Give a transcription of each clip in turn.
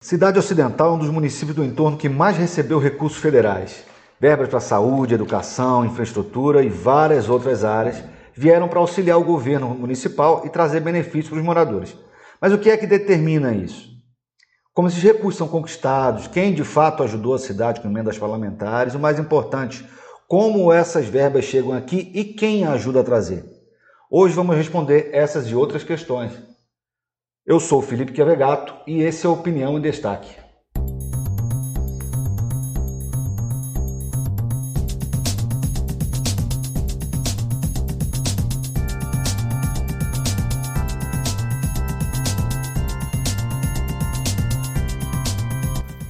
Cidade Ocidental é um dos municípios do entorno que mais recebeu recursos federais. Verbas para saúde, educação, infraestrutura e várias outras áreas vieram para auxiliar o governo municipal e trazer benefícios para os moradores. Mas o que é que determina isso? Como esses recursos são conquistados, quem de fato ajudou a cidade com emendas parlamentares, o mais importante, como essas verbas chegam aqui e quem ajuda a trazer. Hoje vamos responder essas e outras questões. Eu sou Felipe Quevegato e esse é Opinião em Destaque.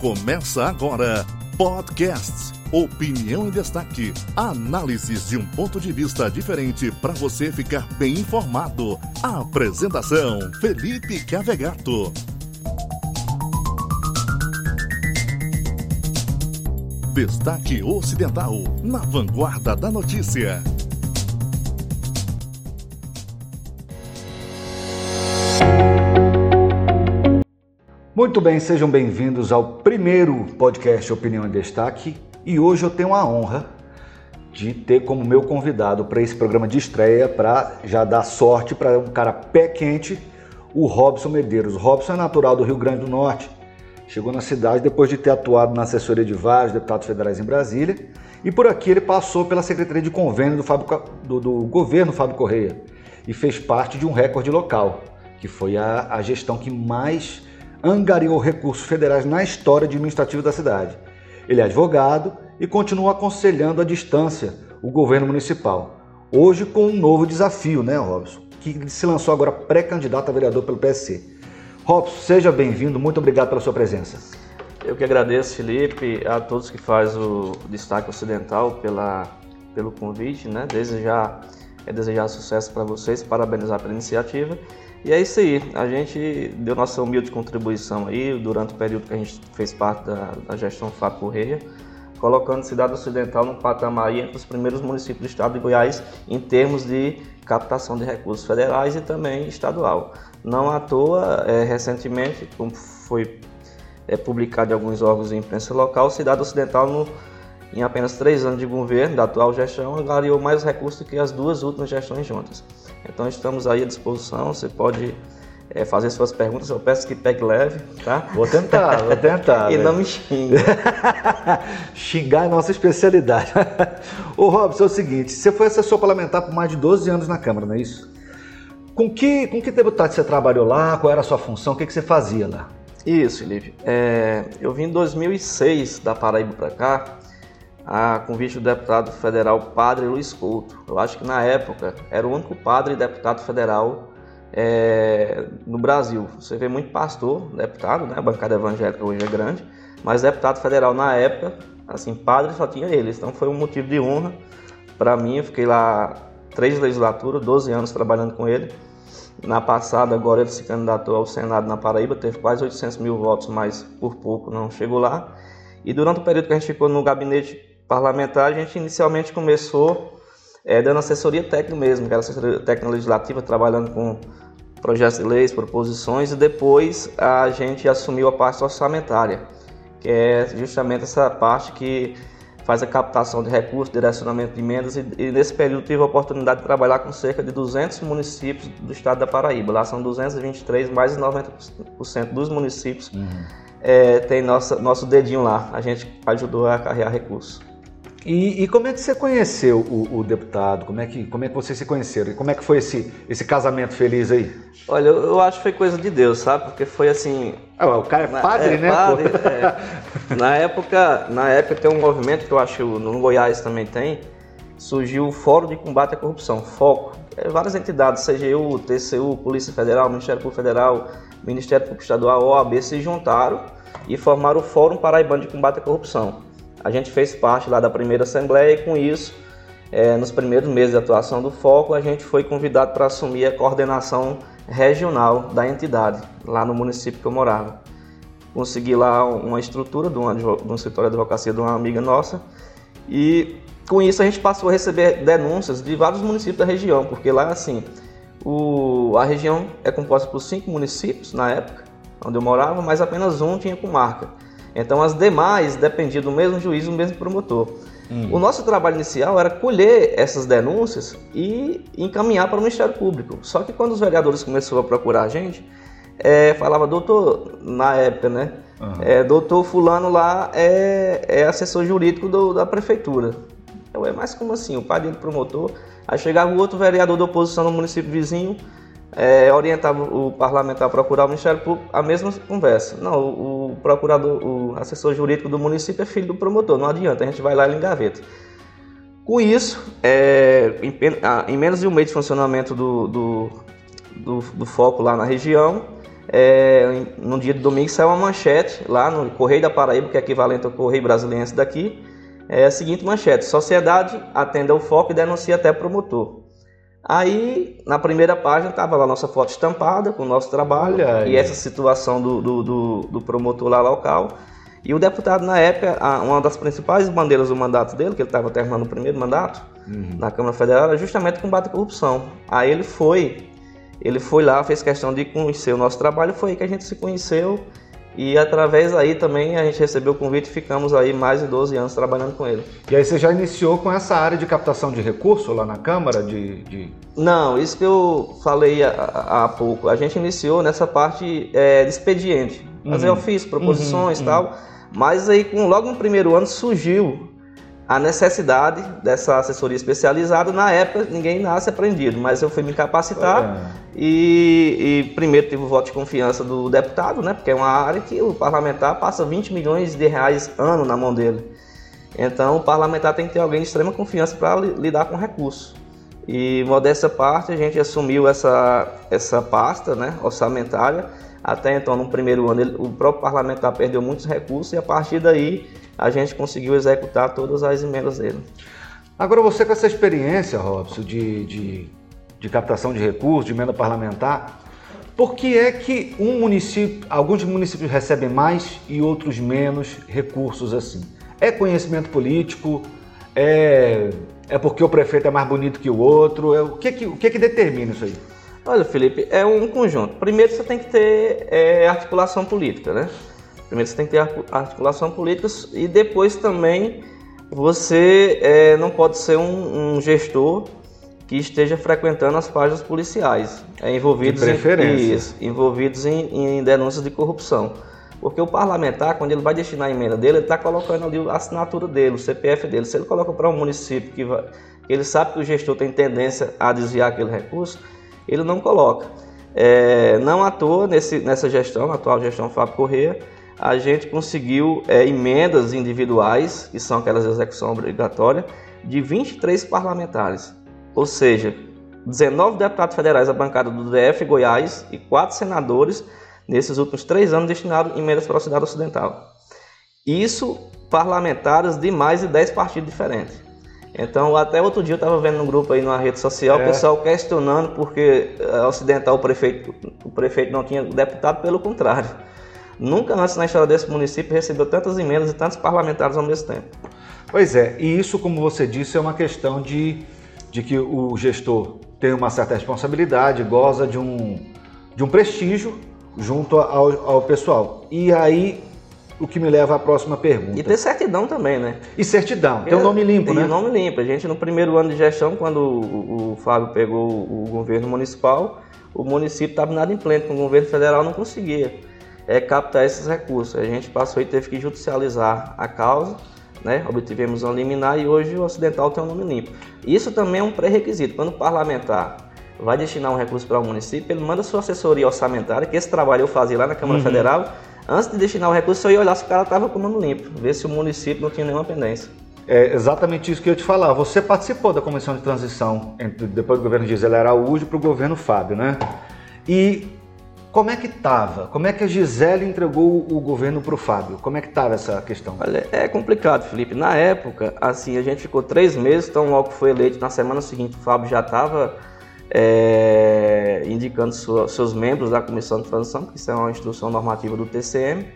Começa agora Podcasts Opinião em Destaque. Análises de um ponto de vista diferente para você ficar bem informado. A apresentação: Felipe Cavegato. Destaque Ocidental na vanguarda da notícia. Muito bem, sejam bem-vindos ao primeiro podcast Opinião em Destaque e hoje eu tenho a honra de ter como meu convidado para esse programa de estreia, para já dar sorte para um cara pé quente, o Robson Medeiros. O Robson é natural do Rio Grande do Norte, chegou na cidade depois de ter atuado na assessoria de vários deputados federais em Brasília e por aqui ele passou pela Secretaria de Convênio do, Fábio, do, do governo Fábio Correia e fez parte de um recorde local, que foi a, a gestão que mais angariou recursos federais na história administrativa da cidade. Ele é advogado e continua aconselhando à distância o governo municipal. Hoje com um novo desafio, né, Robson? Que se lançou agora pré-candidato a vereador pelo PSC. Robson, seja bem-vindo, muito obrigado pela sua presença. Eu que agradeço, Felipe, a todos que faz o Destaque Ocidental pela, pelo convite, né? Desejar, é desejar sucesso para vocês, parabenizar pela iniciativa e é isso aí, a gente deu nossa humilde contribuição aí durante o período que a gente fez parte da, da gestão Fábio Correia, colocando Cidade Ocidental no patamar entre os primeiros municípios do estado de Goiás em termos de captação de recursos federais e também estadual. Não à toa, é, recentemente, como foi é, publicado em alguns órgãos de imprensa local, Cidade Ocidental, no, em apenas três anos de governo da atual gestão, angariou mais recursos do que as duas últimas gestões juntas. Então estamos aí à disposição, você pode é, fazer suas perguntas, eu peço que pegue leve, tá? Vou tentar, vou tentar. e não me xingue. Xingar é nossa especialidade. Ô Robson, é o seguinte, você foi assessor parlamentar por mais de 12 anos na Câmara, não é isso? Com que, com que deputado você trabalhou lá? Qual era a sua função? O que, que você fazia lá? Isso, Felipe. É, eu vim em 2006 da Paraíba para cá, a convite do deputado federal Padre Luiz Couto. Eu acho que na época era o único padre deputado federal é, no Brasil. Você vê muito pastor, deputado, né? a bancada evangélica hoje é grande, mas deputado federal na época, assim, padre só tinha eles. Então foi um motivo de honra para mim. Eu fiquei lá três legislaturas, 12 anos trabalhando com ele. Na passada, agora ele se candidatou ao Senado na Paraíba, teve quase 800 mil votos, mas por pouco não chegou lá. E durante o período que a gente ficou no gabinete parlamentar, a gente inicialmente começou é, dando assessoria técnica mesmo, que era assessoria técnica legislativa, trabalhando com projetos de leis, proposições, e depois a gente assumiu a parte orçamentária, que é justamente essa parte que faz a captação de recursos, direcionamento de emendas, e, e nesse período tive a oportunidade de trabalhar com cerca de 200 municípios do estado da Paraíba. Lá são 223, mais de 90% dos municípios uhum. é, tem nossa, nosso dedinho lá. A gente ajudou a carregar recursos. E, e, como é que você conheceu o, o, deputado? Como é, que, como é que vocês se conheceram? E como é que foi esse, esse casamento feliz aí? Olha, eu, eu acho que foi coisa de Deus, sabe? Porque foi assim. Ah, o cara é padre, é, né? Padre, é. na, época, na época tem um movimento que eu acho que no Goiás também tem. Surgiu o Fórum de Combate à Corrupção, FOCO. É, várias entidades, CGU, TCU, Polícia Federal, Ministério Público Federal, Ministério Público Estadual, OAB, se juntaram e formaram o Fórum Paraibano de Combate à Corrupção. A gente fez parte lá da primeira assembleia e com isso, é, nos primeiros meses de atuação do Foco, a gente foi convidado para assumir a coordenação regional da entidade, lá no município que eu morava. Consegui lá uma estrutura de, uma, de um escritório de advocacia de uma amiga nossa e com isso a gente passou a receber denúncias de vários municípios da região, porque lá assim, o, a região é composta por cinco municípios na época onde eu morava, mas apenas um tinha comarca. Então as demais dependiam do mesmo juiz, do mesmo promotor. Hum. O nosso trabalho inicial era colher essas denúncias e encaminhar para o Ministério Público. Só que quando os vereadores começaram a procurar a gente, é, falava, doutor, na época, né? Uhum. É, doutor fulano lá é, é assessor jurídico do, da prefeitura. Eu, é mais como assim, o pai dele promotor. Aí chegava o outro vereador da oposição no município vizinho, é, orientava o parlamentar a procurar o Ministério Público, a mesma conversa. Não, o, o, procurador, o assessor jurídico do município é filho do promotor, não adianta, a gente vai lá e engaveta. Com isso, é, em, em, menos de um mês de funcionamento do, do, do, do foco lá na região, é, no dia de domingo saiu uma manchete lá no Correio da Paraíba, que é equivalente ao Correio Brasiliense daqui, é a seguinte manchete: Sociedade atende ao foco e denuncia até promotor. Aí, na primeira página, estava lá nossa foto estampada com o nosso trabalho e essa situação do, do, do, do, promotor lá local. E o deputado, na época, uma das principais bandeiras do mandato dele, que ele estava terminando o primeiro mandato uhum. na Câmara Federal, era justamente combate à corrupção. Aí ele foi, ele foi lá, fez questão de conhecer o nosso trabalho, foi aí que a gente se conheceu e através aí também a gente recebeu o convite e ficamos aí mais de 12 anos trabalhando com ele. E aí você já iniciou com essa área de captação de recursos lá na Câmara? De, de... Não, isso que eu falei há, há pouco. A gente iniciou nessa parte é, de expediente. Fazer uhum. ofício, proposições e uhum. tal. Uhum. Mas aí com, logo no primeiro ano surgiu a necessidade dessa assessoria especializada. Na época, ninguém nasce aprendido, mas eu fui me capacitar é. e, e, primeiro tive o voto de confiança do deputado, né, porque é uma área que o parlamentar passa 20 milhões de reais ano na mão dele. Então, o parlamentar tem que ter alguém de extrema confiança para lidar com recursos. E, modesta parte, a gente assumiu essa, essa pasta né, orçamentária. Até então, no primeiro ano, ele, o próprio parlamentar perdeu muitos recursos e, a partir daí, a gente conseguiu executar todas as emendas dele. Agora, você com essa experiência, Robson, de, de, de captação de recursos, de emenda parlamentar, por que é que um município, alguns municípios recebem mais e outros menos recursos assim? É conhecimento político? É, é porque o prefeito é mais bonito que o outro? É, o que, que, o que, que determina isso aí? Olha, Felipe, é um conjunto. Primeiro você tem que ter é, articulação política, né? Primeiro você tem que ter articulação política e depois também você é, não pode ser um, um, gestor que esteja frequentando as páginas policiais, é, envolvidos, em, isso, envolvidos em, em denúncias de corrupção. Porque o parlamentar, quando ele vai destinar a emenda dele, ele está colocando ali a assinatura dele, o CPF dele. Se ele coloca para um município que, vai, ele sabe que o gestor tem tendência a desviar aquele recurso, ele não coloca. É, não à toa, nesse, nessa gestão, na atual gestão Fábio Corrêa, a gente conseguiu é, emendas individuais, que são aquelas de execução obrigatória, de 23 parlamentares. Ou seja, 19 deputados federais da bancada do DF Goiás e 4 senadores nesses últimos três anos destinados em emendas para a cidade ocidental. Isso parlamentares de mais de 10 partidos diferentes. Então, até outro dia eu estava vendo no grupo aí numa rede social, é. o pessoal questionando porque a eh, Ocidental o prefeito, o prefeito não tinha deputado, pelo contrário. Nunca antes na história desse município recebeu tantas emendas e tantos parlamentares ao mesmo tempo. Pois é, e isso, como você disse, é uma questão de, de que o gestor tem uma certa responsabilidade, goza de um, de um prestígio junto ao, ao pessoal. E aí, o que me leva à próxima pergunta. E ter certidão também, né? E certidão, tem um nome limpo, né? Tem um nome limpo. A gente, no primeiro ano de gestão, quando o, o Fábio pegou o governo municipal, o município estava nada em pleno, com o governo federal não conseguia é, captar esses recursos. A gente passou e teve que judicializar a causa, né? obtivemos um liminar e hoje o Ocidental tem um nome limpo. Isso também é um pré-requisito. Quando o parlamentar vai destinar um recurso para o município, ele manda sua assessoria orçamentária, que esse trabalho eu fazia lá na Câmara uhum. Federal. Antes de destinar o recurso, eu ia olhar se o cara estava com o nome limpo, ver se o município não tinha nenhuma pendência. É exatamente isso que eu ia te falar. Você participou da comissão de transição entre, depois do governo Gisele Araújo para o governo Fábio, né? E como é que estava? Como é que a Gisele entregou o governo para o Fábio? Como é que estava essa questão? Olha, é complicado, Felipe. Na época, assim, a gente ficou três meses, então logo foi eleito, na semana seguinte o Fábio já estava é, indicando sua, seus membros da comissão de transição, que isso é uma instrução normativa do TCM.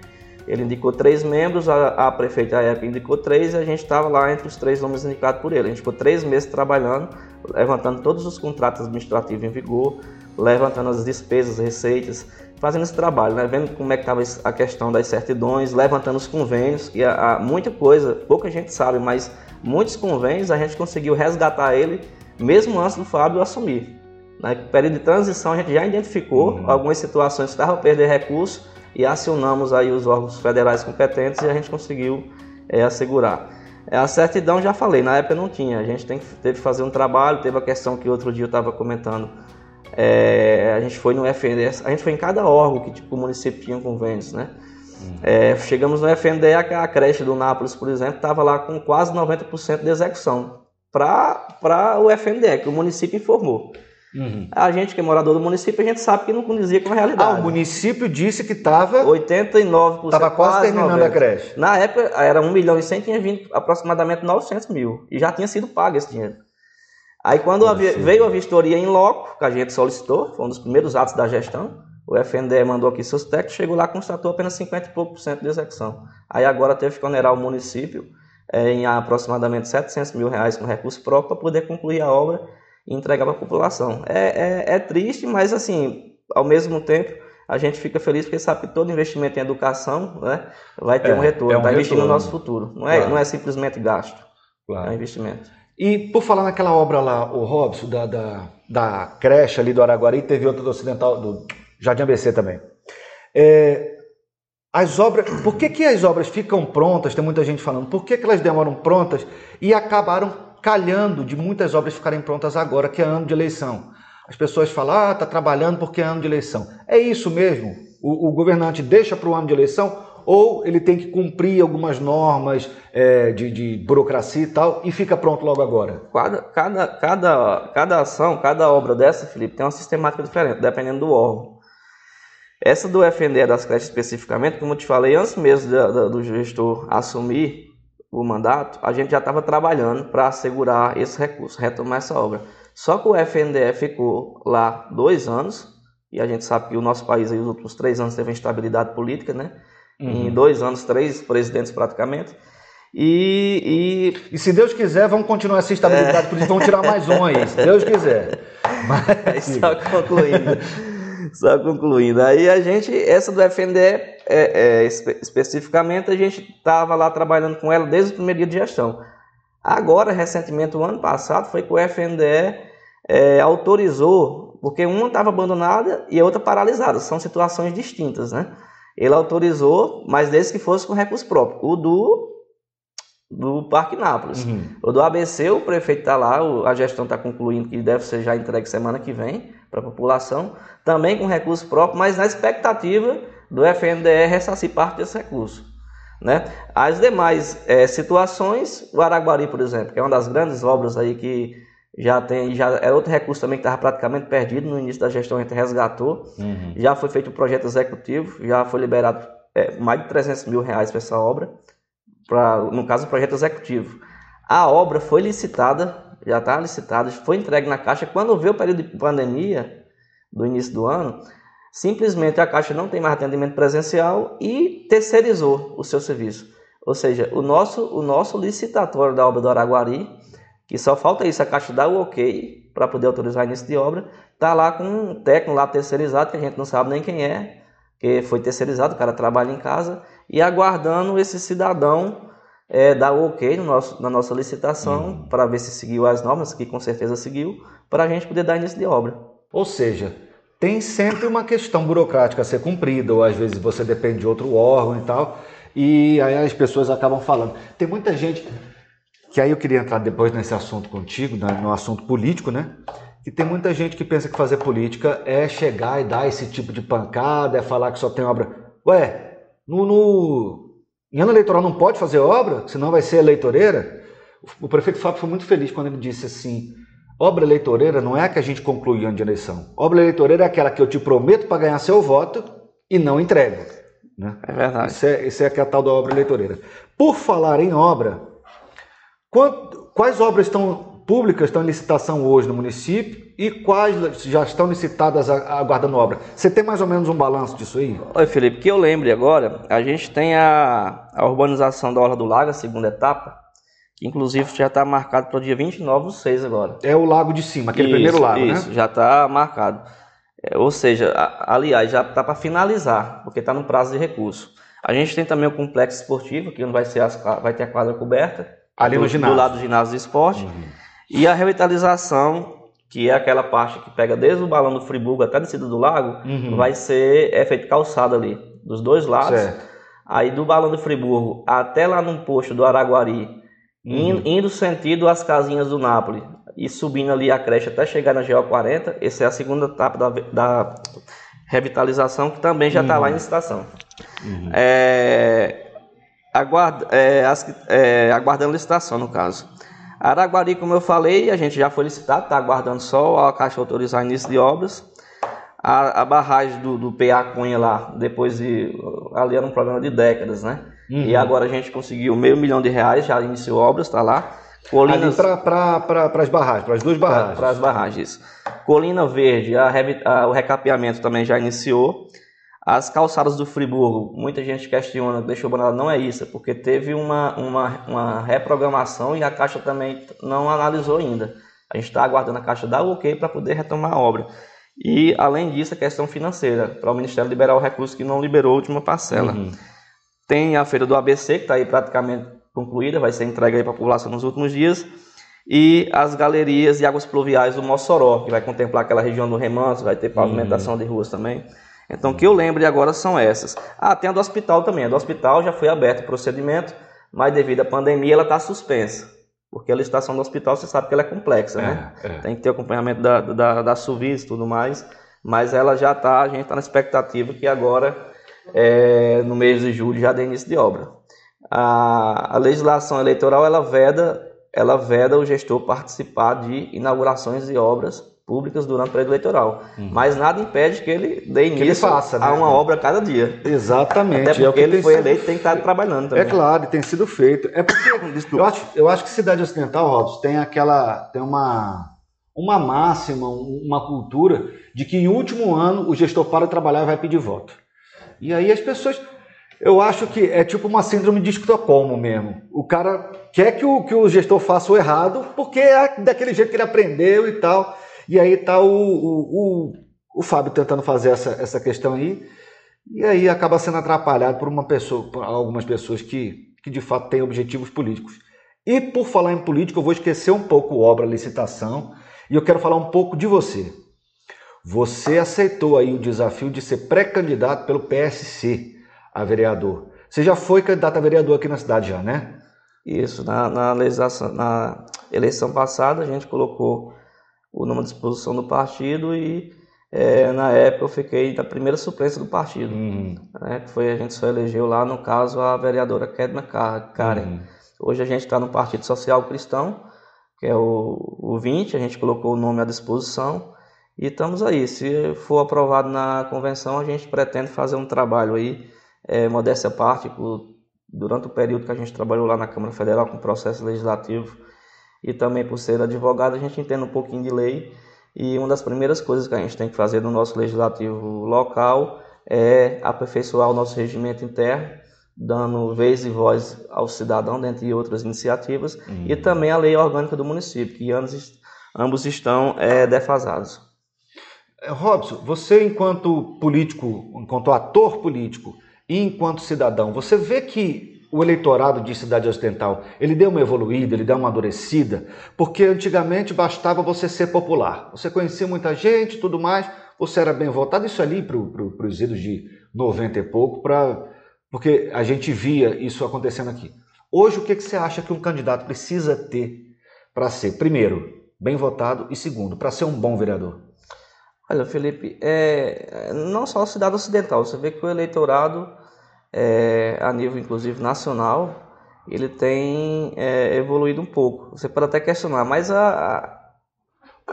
Ele indicou três membros, a, a prefeita da época indicou três e a gente estava lá entre os três nomes indicados por ele. A gente ficou três meses trabalhando, levantando todos os contratos administrativos em vigor, levantando as despesas, receitas, fazendo esse trabalho, né? Vendo como é que estava a questão das certidões, levantando os convênios, e há, muita coisa, pouca gente sabe, mas muitos convênios a gente conseguiu resgatar ele mesmo antes do Fábio assumir. No período de transição a gente já identificou uhum. algumas situações que estavam a perder recursos e acionamos aí os órgãos federais competentes e a gente conseguiu é, assegurar. É, a certidão já falei, na época não tinha, a gente tem, teve que fazer um trabalho, teve a questão que outro dia eu estava comentando, é, a gente foi no FNDE, a gente foi em cada órgão que tipo, o município tinha convênios, né? Uhum. É, chegamos no FNDE, a, creche do Nápoles, por exemplo, estava lá com quase 90% de execução para o FNDE, que o município informou. Uhum. A gente que é morador do município, a gente sabe que não condizia com a realidade. Ah, o município disse que estava... 89%. Estava quase, quase terminando 90%. a creche. Na época, era 1 milhão e 100, tinha vindo aproximadamente 900 mil. E já tinha sido pago esse dinheiro. Aí quando a, veio a vistoria em loco, que a gente solicitou, foi um dos primeiros atos da gestão, o FNDE mandou aqui seus técnicos, chegou lá constatou apenas 50 e pouco por cento de execução. Aí agora teve que onerar o município é, em aproximadamente 700 mil reais com recurso próprio para poder concluir a obra e entregar para a população. É, é, é, triste, mas assim, ao mesmo tempo, a gente fica feliz porque sabe que todo investimento em educação né, vai ter é, um retorno, é um vai investir no nosso futuro. Não é, claro. não é simplesmente gasto, claro. é um investimento. E por falar naquela obra lá, o Robson, da, da, da creche ali do Araguari, teve outra do Ocidental, do Jardim ABC também. É, as obras, por que, que as obras ficam prontas? Tem muita gente falando, por que, que elas demoram prontas e acabaram calhando de muitas obras ficarem prontas agora, que é ano de eleição. As pessoas falam, ah, está trabalhando porque é ano de eleição. É isso mesmo? O, o governante deixa para o ano de eleição ou ele tem que cumprir algumas normas é, de, de, burocracia e tal e fica pronto logo agora? Cada, cada, cada, cada ação, cada obra dessa, Felipe, tem uma sistemática diferente, dependendo do órgão. Essa do FNDE das creches especificamente, como eu te falei, antes mesmo do, do gestor assumir, o mandato, a gente já estava trabalhando para assegurar esse recurso, retomar essa obra. Só que o FNDE ficou lá dois anos, e a gente sabe que o nosso país, aí, os últimos três anos, teve instabilidade política, né? Uhum. Em dois anos, três presidentes praticamente. E, e... e se Deus quiser, vamos continuar essa instabilidade é... política, vamos tirar mais um aí, se Deus quiser. Mas... Só concluindo. Só concluindo. Aí a gente, essa do FNDE, é, é, espe especificamente, a gente estava lá trabalhando com ela desde o primeiro dia de gestão. Agora, recentemente, o ano passado, foi que o FNDE é, autorizou, porque uma estava abandonada e a outra paralisada, são situações distintas, né? Ele autorizou, mas desde que fosse com recurso próprio. O do do Parque Nápoles. Uhum. O do ABC, o prefeito está lá, a gestão está concluindo que deve ser já entregue semana que vem para a população, também com recurso próprio, mas na expectativa do FNDE ressarcir parte desse recurso. Né? As demais é, situações, o Araguari, por exemplo, que é uma das grandes obras aí que já tem, já é outro recurso também que estava praticamente perdido no início da gestão, a gente resgatou, uhum. já foi feito o um projeto executivo, já foi liberado é, mais de 300 mil reais para essa obra, pra, no caso o projeto executivo. A obra foi licitada já está licitado, foi entregue na Caixa. Quando veio o período de pandemia, do início do ano, simplesmente a Caixa não tem mais atendimento presencial e terceirizou o seu serviço. Ou seja, o nosso, o nosso licitatório da obra do Araguari, que só falta isso, a Caixa dar o ok para poder autorizar início de obra, está lá com um técnico lá terceirizado, que a gente não sabe nem quem é, que foi terceirizado, o cara trabalha em casa, e aguardando esse cidadão é, dar o ok no nosso, na nossa licitação uhum. para ver se seguiu as normas, que com certeza seguiu, para a gente poder dar início de obra. Ou seja, tem sempre uma questão burocrática a ser cumprida, ou às vezes você depende de outro órgão e tal, e aí as pessoas acabam falando. Tem muita gente, que aí eu queria entrar depois nesse assunto contigo, né, no assunto político, né? Que tem muita gente que pensa que fazer política é chegar e dar esse tipo de pancada, é falar que só tem obra. Ué, no, no em ano eleitoral não pode fazer obra, senão vai ser eleitoreira. O prefeito Fábio foi muito feliz quando ele disse assim: obra eleitoreira não é a que a gente conclui ano de eleição. Obra eleitoreira é aquela que eu te prometo para ganhar seu voto e não entrego. Né? É verdade. Isso é, isso é a tal da obra eleitoreira. Por falar em obra, quais obras estão públicas estão em licitação hoje no município e quais já estão licitadas aguardando obra? Você tem mais ou menos um balanço disso aí? Oi, Felipe, que eu lembre agora, a gente tem a, a urbanização da Orla do Lago, a segunda etapa, que inclusive já está marcado para o dia 29 do 6 agora. É o lago de cima, aquele isso, primeiro lago, isso, né? Isso, já está marcado. É, ou seja, a, aliás, já está para finalizar, porque está no prazo de recurso. A gente tem também o complexo esportivo, que vai, ser as, vai ter a quadra coberta. Ali do, no ginásio. Do lado do ginásio de esporte. Uhum. E a revitalização, que é aquela parte que pega desde o balão do Friburgo até a descida do lago, uhum. vai ser é feito calçada ali, dos dois lados. Certo. Aí do balão do Friburgo até lá no posto do Araguari, uhum. indo sentido as casinhas do Nápoles e subindo ali a creche até chegar na GO 40, essa é a segunda etapa da, da revitalização que também já está uhum. lá em estação. Uhum. É, aguarda, é, as, é, aguardando licitação, no caso. Araguari, como eu falei, a gente já foi licitado, está aguardando só a Caixa autorizar início de obras. A, a barragem do, do PA Cunha lá, depois de. Ali era um problema de décadas, né? Uhum. E agora a gente conseguiu meio milhão de reais, já iniciou obras, está lá. Colinas... para as barragens, para as duas barragens. Para as barragens. Colina Verde, a, a, o recapeamento também já iniciou. As calçadas do Friburgo, muita gente questiona, deixou banana, não é isso, porque teve uma, uma, uma reprogramação e a Caixa também não analisou ainda. A gente está aguardando a Caixa dar o ok para poder retomar a obra. E, além disso, a questão financeira, para o Ministério liberar o recurso que não liberou a última parcela. Uhum. Tem a feira do ABC, que está aí praticamente concluída, vai ser entregue para a população nos últimos dias. E as galerias e águas pluviais do Mossoró, que vai contemplar aquela região do Remanso, vai ter pavimentação uhum. de ruas também. Então, o que eu lembro agora são essas. Ah, tem a do hospital também. A do hospital já foi aberto o procedimento, mas devido à pandemia ela está suspensa. Porque a licitação do hospital, você sabe que ela é complexa, é, né? É. Tem que ter acompanhamento da, da, da Suvis e tudo mais. Mas ela já está, a gente está na expectativa que agora, é, no mês de julho, já dê início de obra. A, a legislação eleitoral, ela veda, ela veda o gestor participar de inaugurações de obras públicas durante o período eleitoral. Uhum. Mas nada impede que ele dê início ele faça, né? a uma obra a cada dia. Exatamente. Até porque é ele foi sido... eleito tem que estar trabalhando também. É claro, e tem sido feito. É porque eu acho, eu acho que Cidade Ocidental, Robson, tem aquela. tem uma, uma máxima, uma cultura de que em último ano o gestor para de trabalhar e vai pedir voto. E aí as pessoas. Eu acho que é tipo uma síndrome de Estocolmo mesmo. O cara quer que o, que o gestor faça o errado porque é daquele jeito que ele aprendeu e tal. E aí está o, o, o, o, Fábio tentando fazer essa, essa questão aí, e aí acaba sendo atrapalhado por uma pessoa, por algumas pessoas que, que de fato têm objetivos políticos. E por falar em política, eu vou esquecer um pouco obra, licitação, e eu quero falar um pouco de você. Você aceitou aí o desafio de ser pré-candidato pelo PSC a vereador. Você já foi candidato a vereador aqui na cidade já, né? Isso, na, na, na eleição passada a gente colocou o nome à disposição do partido e é, na época eu fiquei na primeira suplência do partido, uhum. né, que foi a gente só elegeu lá, no caso, a vereadora Kedma Karen. Uhum. Hoje a gente está no Partido Social Cristão, que é o, o 20, a gente colocou o nome à disposição e estamos aí. Se for aprovado na convenção, a gente pretende fazer um trabalho aí, é, modéstia à parte, durante o período que a gente trabalhou lá na Câmara Federal com o processo legislativo, e também por ser advogado a gente entende um pouquinho de lei e uma das primeiras coisas que a gente tem que fazer no nosso legislativo local é aperfeiçoar o nosso regimento interno, dando vez e voz ao cidadão, dentre outras iniciativas, uhum. e também a lei orgânica do município, que ambos, ambos estão é, defasados. É, Robson, você enquanto político, enquanto ator político e enquanto cidadão, você vê que o eleitorado de Cidade Ocidental, ele deu uma evoluída, ele deu uma amadurecida, porque antigamente bastava você ser popular. Você conhecia muita gente tudo mais, você era bem votado, isso ali para pro, os idos de 90 e pouco, pra, porque a gente via isso acontecendo aqui. Hoje, o que, que você acha que um candidato precisa ter para ser, primeiro, bem votado e segundo, para ser um bom vereador? Olha, Felipe, é, não só a cidade ocidental, você vê que o eleitorado é, a nível inclusive nacional, ele tem é, evoluído um pouco. Você pode até questionar, mas a, a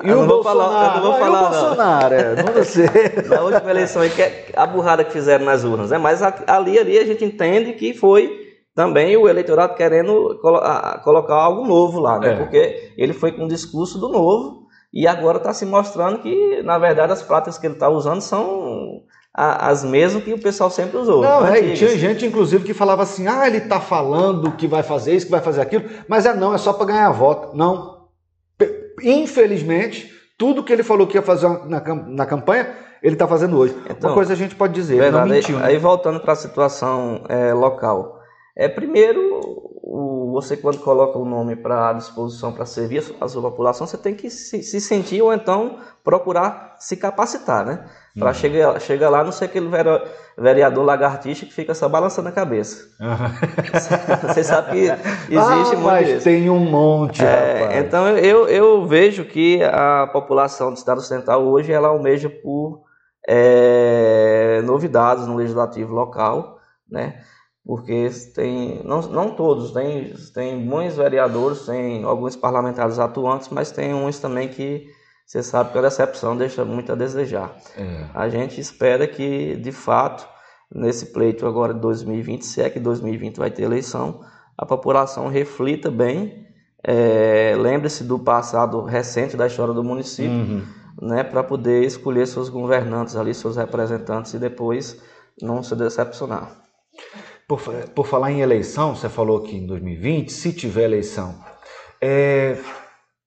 e o Bolsonaro? Falar, eu não vou falar, Bolsonaro, não. É, não você. Na última eleição, é a burrada que fizeram nas urnas, né? mas ali, ali a gente entende que foi também o eleitorado querendo colo colocar algo novo lá, né? É. porque ele foi com o discurso do novo e agora está se mostrando que, na verdade, as práticas que ele está usando são as mesmas que o pessoal sempre usou. Não, é, tinha gente, inclusive, que falava assim: ah, ele está falando que vai fazer isso, que vai fazer aquilo, mas é não, é só para ganhar voto. Não. Infelizmente, tudo que ele falou que ia fazer na, na campanha ele está fazendo hoje. Então, Uma coisa a gente pode dizer, verdade, não mentiu. Aí, né? aí voltando para a situação é, local. É, primeiro, o, você quando coloca o nome para disposição para servir a sua população, você tem que se, se sentir ou então procurar se capacitar, né? Para uhum. chegar, chegar lá, não ser aquele vereador lagartixa que fica só balançando a cabeça. Uhum. Você sabe que existe ah, muito mas tem um monte, é, Então eu, eu vejo que a população do Estado Central hoje ela almeja por é, novidades no legislativo local, né? Porque tem, não, não todos, tem, tem bons vereadores, tem alguns parlamentares atuantes, mas tem uns também que você sabe que a decepção deixa muito a desejar. É. A gente espera que, de fato, nesse pleito agora de 2020, se é que 2020 vai ter eleição, a população reflita bem, é, lembre-se do passado recente da história do município, uhum. né, para poder escolher seus governantes ali, seus representantes e depois não se decepcionar. Por, por falar em eleição, você falou que em 2020, se tiver eleição, é,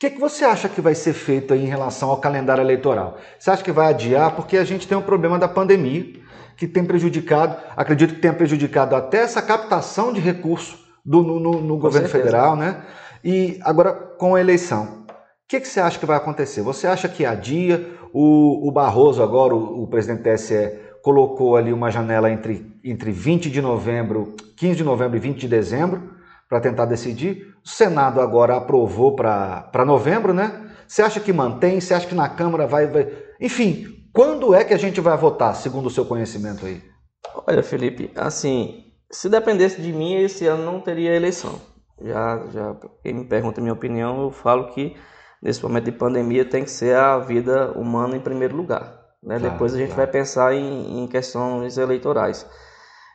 que, que você acha que vai ser feito aí em relação ao calendário eleitoral? Você acha que vai adiar? Porque a gente tem um problema da pandemia que tem prejudicado, acredito que tenha prejudicado até essa captação de recursos do, no, no, no governo certeza. federal, né? E agora com a eleição. O que, que você acha que vai acontecer? Você acha que adia? O, o Barroso, agora, o, o presidente do TSE, colocou ali uma janela entre, entre 20 de novembro, 15 de novembro e 20 de dezembro para tentar decidir. O Senado agora aprovou para novembro, né? Você acha que mantém? Você acha que na Câmara vai, vai. Enfim, quando é que a gente vai votar, segundo o seu conhecimento aí? Olha, Felipe, assim, se dependesse de mim, esse ano não teria eleição. Já, já, quem me pergunta a minha opinião, eu falo que nesse momento de pandemia tem que ser a vida humana em primeiro lugar. Né? Claro, Depois a gente claro. vai pensar em, em questões eleitorais.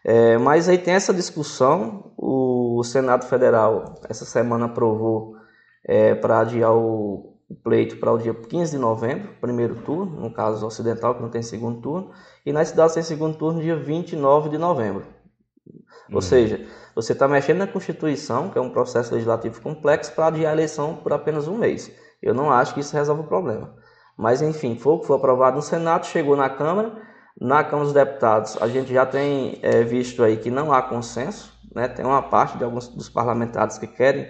É, mas aí tem essa discussão. O Senado Federal essa semana aprovou é, para adiar o, pleito para o dia 15 de novembro, primeiro turno, no caso ocidental, que não tem segundo turno, e nas cidades tem segundo turno, dia 29 de novembro. Ou uhum. seja, você está mexendo na Constituição, que é um processo legislativo complexo, para adiar a eleição por apenas um mês. Eu não acho que isso resolve o problema. Mas, enfim, foi o que foi aprovado no Senado, chegou na Câmara, na Câmara dos Deputados, a gente já tem é, visto aí que não há consenso, né? tem uma parte de alguns dos parlamentares que querem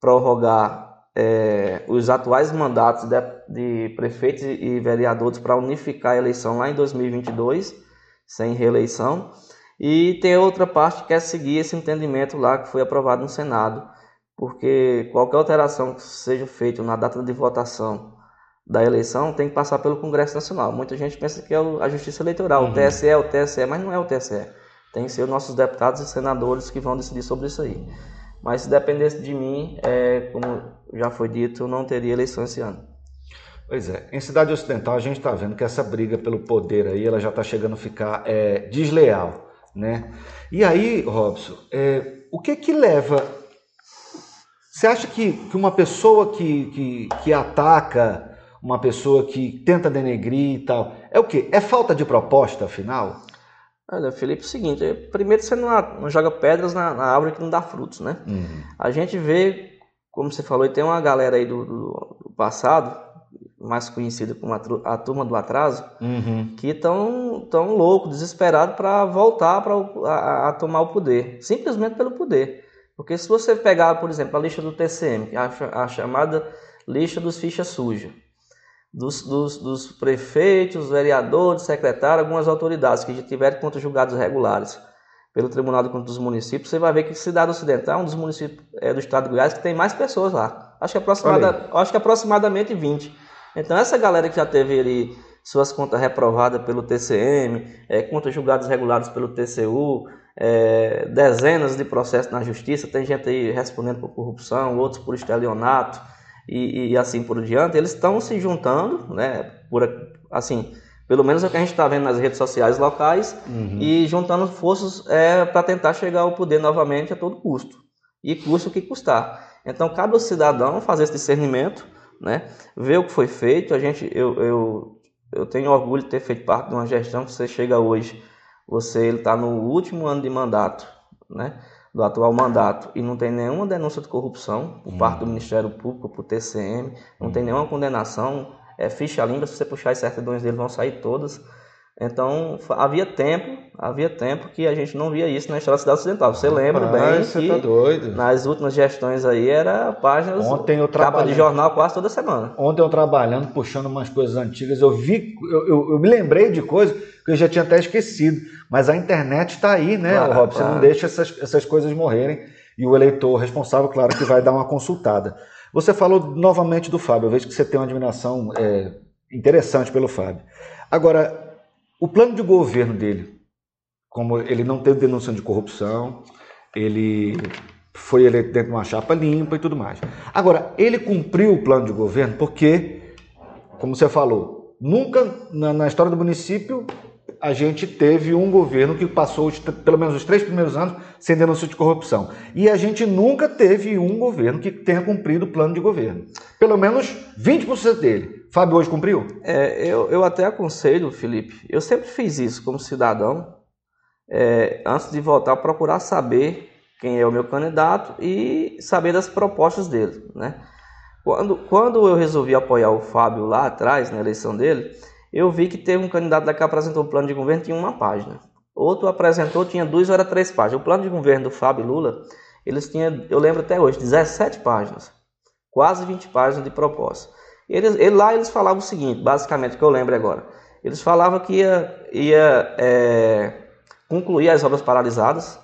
prorrogar é, os atuais mandatos de, de prefeitos e vereadores para unificar a eleição lá em 2022, sem reeleição, e tem outra parte que quer seguir esse entendimento lá que foi aprovado no Senado, porque qualquer alteração que seja feita na data de votação da eleição tem que passar pelo Congresso Nacional. Muita gente pensa que é a Justiça Eleitoral, uhum. o TSE é o TSE, mas não é o TSE. Tem que ser os nossos deputados e senadores que vão decidir sobre isso aí. Mas se dependesse de mim, é, como já foi dito, não teria eleição esse ano. Pois é, em Cidade Ocidental a gente está vendo que essa briga pelo poder aí, ela já está chegando a ficar é, desleal, né? E aí, Robson, é, o que que leva... Você acha que, que uma pessoa que, que, que ataca uma pessoa que tenta denegrir e tal. É o quê? É falta de proposta, afinal? Olha, Felipe, é o seguinte, é, primeiro você não, não joga pedras na, na, árvore que não dá frutos, né? Uhum. A gente vê, como você falou, tem uma galera aí do, do, do passado, mais conhecida como a, a turma do atraso, uhum. que estão tão louco, desesperado para voltar pra, a, a, tomar o poder, simplesmente pelo poder. Porque se você pegar, por exemplo, a lista do TCM, a, a chamada lista dos fichas sujas, dos, dos, dos, prefeitos, vereadores, secretários, algumas autoridades que já tiveram contra julgados regulares pelo Tribunal de Contas dos Municípios, você vai ver que Cidade Ocidental é um dos municípios é, do estado de Goiás que tem mais pessoas lá. Acho que, aproximada, acho que aproximadamente 20. Então, essa galera que já teve ali suas contas reprovadas pelo TCM, é, contas julgadas reguladas pelo TCU, é, dezenas de processos na justiça, tem gente aí respondendo por corrupção, outros por estelionato, e, e assim por diante, eles estão se juntando, né? Por, assim, pelo menos é o que a gente está vendo nas redes sociais locais, uhum. e juntando forças é, para tentar chegar ao poder novamente a todo custo. E custa o que custar. Então, cabe ao cidadão fazer esse discernimento, né? ver o que foi feito. A gente, eu, eu, eu tenho orgulho de ter feito parte de uma gestão que você chega hoje, você está no último ano de mandato, né? Do atual mandato e não tem nenhuma denúncia de corrupção por parte do. Ministério Público, por TCM, não tem uhum. nenhuma condenação é ficha limpa, se você puxar as certidões dele vão sair todas. Então, havia tempo, havia tempo que a gente não via isso na história da cidade ocidental. Você lembra bem você que tá doido. nas últimas gestões aí era páginas, Ontem eu capa de jornal quase toda semana. Ontem eu trabalhando, puxando umas coisas antigas, eu vi, eu, eu- eu me lembrei de coisas que eu já tinha até esquecido. Mas a internet está aí, né, Claro, Rob? Você claro. não deixa essas, essas coisas morrerem. E o eleitor responsável, claro, que vai dar uma consultada. Você falou novamente do Fábio. Eu vejo que você tem uma admiração é, interessante pelo Fábio. Agora, o plano de governo dele, como ele não teve denúncia de corrupção, ele foi eleito dentro de uma chapa limpa e tudo mais. Agora, ele cumpriu o plano de governo porque, como você falou, nunca na, na história do município a gente teve um governo que passou os pelo menos os três primeiros anos sem denúncia de corrupção. E a gente nunca teve um governo que tenha cumprido o plano de governo. Pelo menos 20% dele. Fábio hoje cumpriu? É, eu, eu até aconselho, Felipe, eu sempre fiz isso como cidadão, é, antes de votar, procurar saber quem é o meu candidato e saber das propostas dele, né? Quando, quando eu resolvi apoiar o Fábio lá atrás, na eleição dele, eu vi que teve um candidato daqui que apresentou o plano de governo tinha uma página. Outro apresentou, tinha duas ou três páginas. O plano de governo do Fábio Lula, eles tinham, eu lembro até hoje, 17 páginas. Quase 20 páginas de proposta. Eles, ele- lá eles falavam o seguinte, basicamente, que eu lembro agora. Eles falavam que ia, ia é, concluir as obras paralisadas,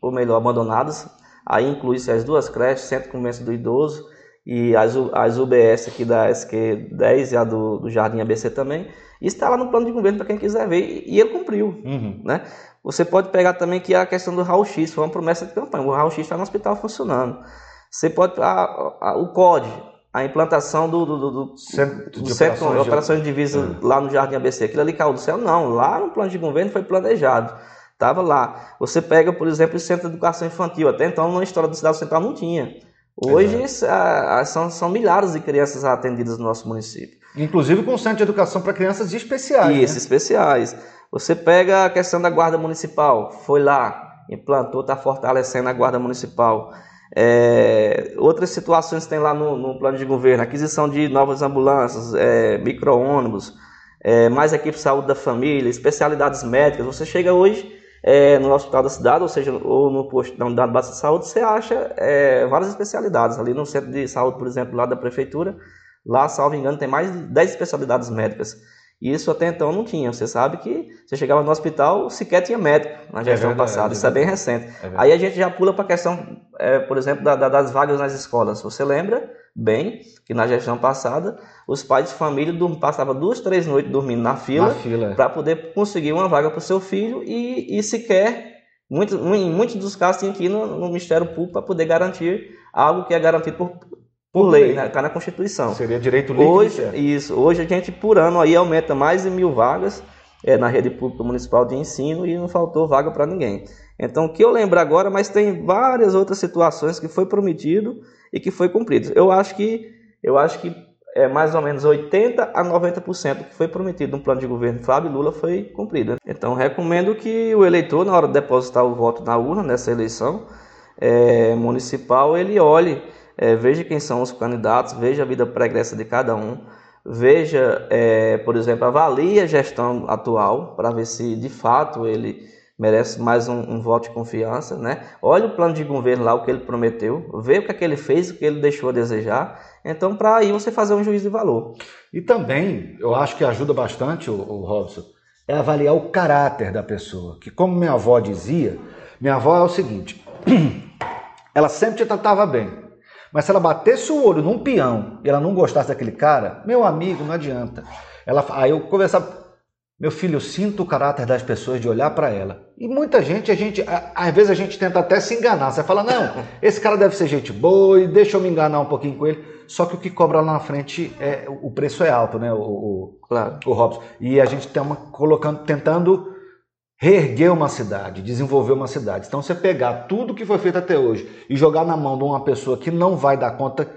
ou melhor, abandonadas. Aí inclui-se as duas creches, Centro de Convivência do Idoso e as, as UBS aqui da SQ10 e a do, do Jardim ABC também. Isso está lá no plano de governo para quem quiser ver e, ele cumpriu. Né? Você pode pegar também que a questão do raio-x foi uma promessa de campanha. O raio-x está no hospital funcionando. Você pode. a- a- o COD, a implantação do, do, do- do- Centro de Centro de Operações de- Operações de Divisa lá no Jardim ABC. Aquilo ali caiu do céu? Não. Lá no plano de governo foi planejado. Estava lá. Você pega, por exemplo, o Centro de Educação Infantil. Até então, na história da cidade central, não tinha. Hoje ah, ah, são, são milhares de crianças atendidas no nosso município. Inclusive com o Centro de Educação para Crianças Especiais. Isso, né? especiais. Você pega a questão da Guarda Municipal, foi lá, implantou, está fortalecendo a Guarda Municipal. É, outras situações tem lá no, no plano de governo, aquisição de novas ambulâncias, é, micro-ônibus, é, mais equipe de saúde da família, especialidades médicas. Você chega hoje é, no hospital da cidade, ou seja, ou no posto da unidade básica de saúde, você acha é, várias especialidades. Ali no centro de saúde, por exemplo, lá da prefeitura, lá, salvo engano, tem mais de 10 especialidades médicas. E isso até então não tinha. Você sabe que você chegava no hospital, sequer tinha médico na gestão verdade, passada. é Isso é bem recente. verdade. Aí a gente já pula para a questão, é, por exemplo, da- da- das vagas nas escolas. Você lembra bem que na gestão passada, os pais de família passavam duas, três noites dormindo na fila fila. para poder conseguir uma vaga para o seu filho e, e sequer, muito, em muitos dos casos, tinha que ir no, no Ministério Público para poder garantir algo que é garantido por, por lei, lei. né? Está na Constituição. Seria direito líquido. Hoje, isso, hoje a gente por ano aí aumenta mais de mil vagas é, na rede pública municipal de ensino e não faltou vaga para ninguém. Então, o que eu lembro agora, mas tem várias outras situações que foi prometido e que foi cumprido. Eu acho que eu acho que é mais ou menos 80 a 90% do que foi prometido no plano de governo Fábio Lula foi cumprido. Então, recomendo que o eleitor, na hora de depositar o voto na urna nessa eleição é, municipal, ele olhe, é, veja quem são os candidatos, veja a vida pregressa de cada um, veja, é, por exemplo, avalie a gestão atual para ver se de fato ele merece mais um, um voto de confiança, né? Olha o plano de governo lá, o que ele prometeu, vê o que, é que ele fez, o que ele deixou a desejar. Então, para aí você fazer um juízo de valor. E também, eu acho que ajuda bastante, o, o Robson, é avaliar o caráter da pessoa. Que como minha avó dizia, minha avó é o seguinte, ela sempre te tratava bem. Mas se ela batesse o olho num peão e ela não gostasse daquele cara, meu amigo, não adianta. Ela, aí eu conversava, meu filho, eu sinto o caráter das pessoas de olhar para ela. E muita gente, a gente, a- às vezes a gente tenta até se enganar. Você fala, não, esse cara deve ser gente boa e deixa eu me enganar um pouquinho com ele. Só que o que cobra lá na frente, é, o preço é alto, né, o, o, Claro. o Robson? E a gente tem uma, colocando, tentando reerguer uma cidade, desenvolver uma cidade. Então, você pegar tudo que foi feito até hoje e jogar na mão de uma pessoa que não vai dar conta,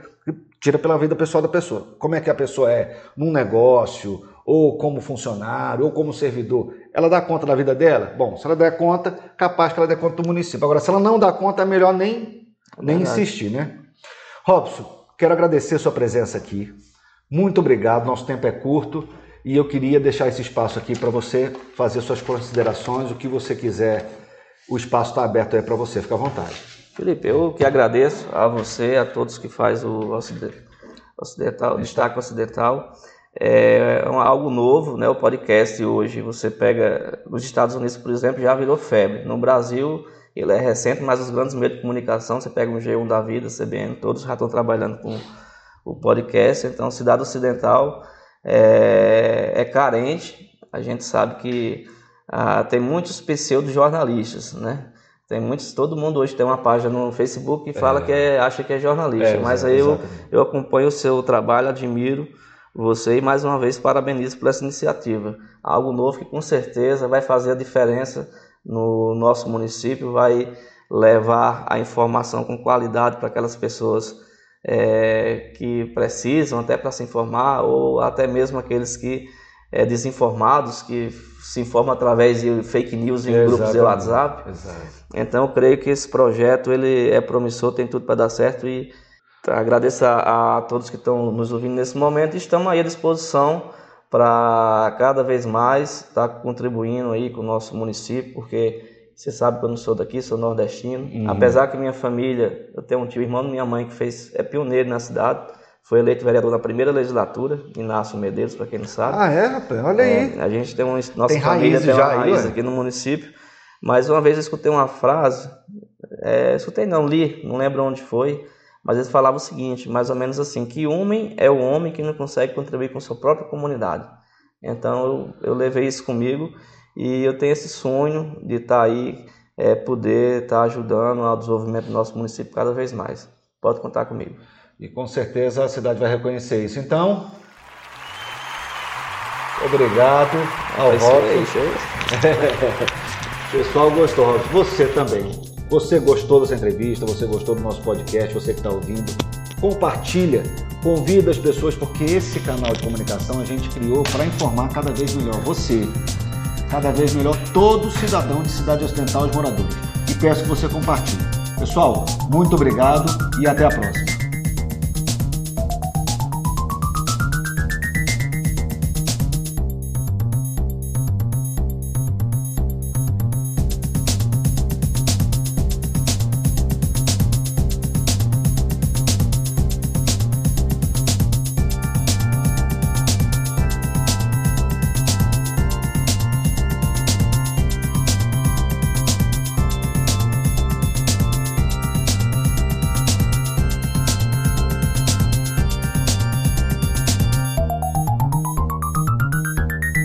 tira pela vida pessoal da pessoa. Como é que a pessoa é num negócio, ou como funcionário, ou como servidor. Ela dá conta da vida dela? Bom, se ela der conta, capaz que ela dê conta do município. Agora, se ela não dá conta, é melhor nem, nem Verdade. insistir, né? Robson, quero agradecer a sua presença aqui. Muito obrigado, nosso tempo é curto e eu queria deixar esse espaço aqui para você fazer suas considerações, o que você quiser. O espaço está aberto aí para você, fica à vontade. Felipe, eu que agradeço a você, a todos que faz o Ocidental, o Destaque Ocidental. É algo novo, né? O podcast hoje, você pega nos Estados Unidos, por exemplo, já virou febre. No Brasil, ele é recente, mas os grandes meios de comunicação, você pega um G1 da vida, CBN, todos já estão trabalhando com o podcast. Então, Cidade Ocidental é, é carente. A gente sabe que ah, tem muitos pseudo-jornalistas, né? Tem muitos, todo mundo hoje tem uma página no Facebook que fala é. que é, acha que é jornalista, é, mas aí eu, eu acompanho o seu trabalho, admiro você e mais uma vez parabenizo por essa iniciativa. Algo novo que com certeza vai fazer a diferença no nosso município, vai levar a informação com qualidade para aquelas pessoas é, que precisam até para se informar, ou até mesmo aqueles que é, desinformados, que se informam através de fake news em Exatamente. grupos de WhatsApp. Exato. Então eu creio que esse projeto ele é promissor, tem tudo para dar certo e agradeço a, a todos que estão nos ouvindo nesse momento e estamos aí à disposição para cada vez mais estar tá contribuindo aí com o nosso município, porque você sabe que eu não sou daqui, sou nordestino. Uhum. Apesar que minha família, eu tenho um tio irmão da minha mãe que fez, é pioneiro na cidade. Foi eleito vereador na primeira legislatura, Inácio Medeiros, para quem não sabe. Ah, é, rapaz? Olha é, aí. A gente tem uma. Nossa tem família tem uma raiz aí, aqui no município. Mas uma vez eu escutei uma frase, é, escutei não, li, não lembro onde foi, mas eles falavam o seguinte, mais ou menos assim, que homem é o homem que não consegue contribuir com sua própria comunidade. Então eu, eu levei isso comigo e eu tenho esse sonho de estar tá aí, é, poder estar tá ajudando ao desenvolvimento do nosso município cada vez mais. Pode contar comigo. E com certeza a cidade vai reconhecer isso. Então, obrigado ao Robson. Pessoal gostou, Você também. Você gostou dessa entrevista, você gostou do nosso podcast, você que está ouvindo, compartilha, convida as pessoas, porque esse canal de comunicação a gente criou para informar cada vez melhor você, cada vez melhor todo cidadão de Cidade Ocidental e os moradores. E peço que você compartilhe. Pessoal, muito obrigado e até a próxima.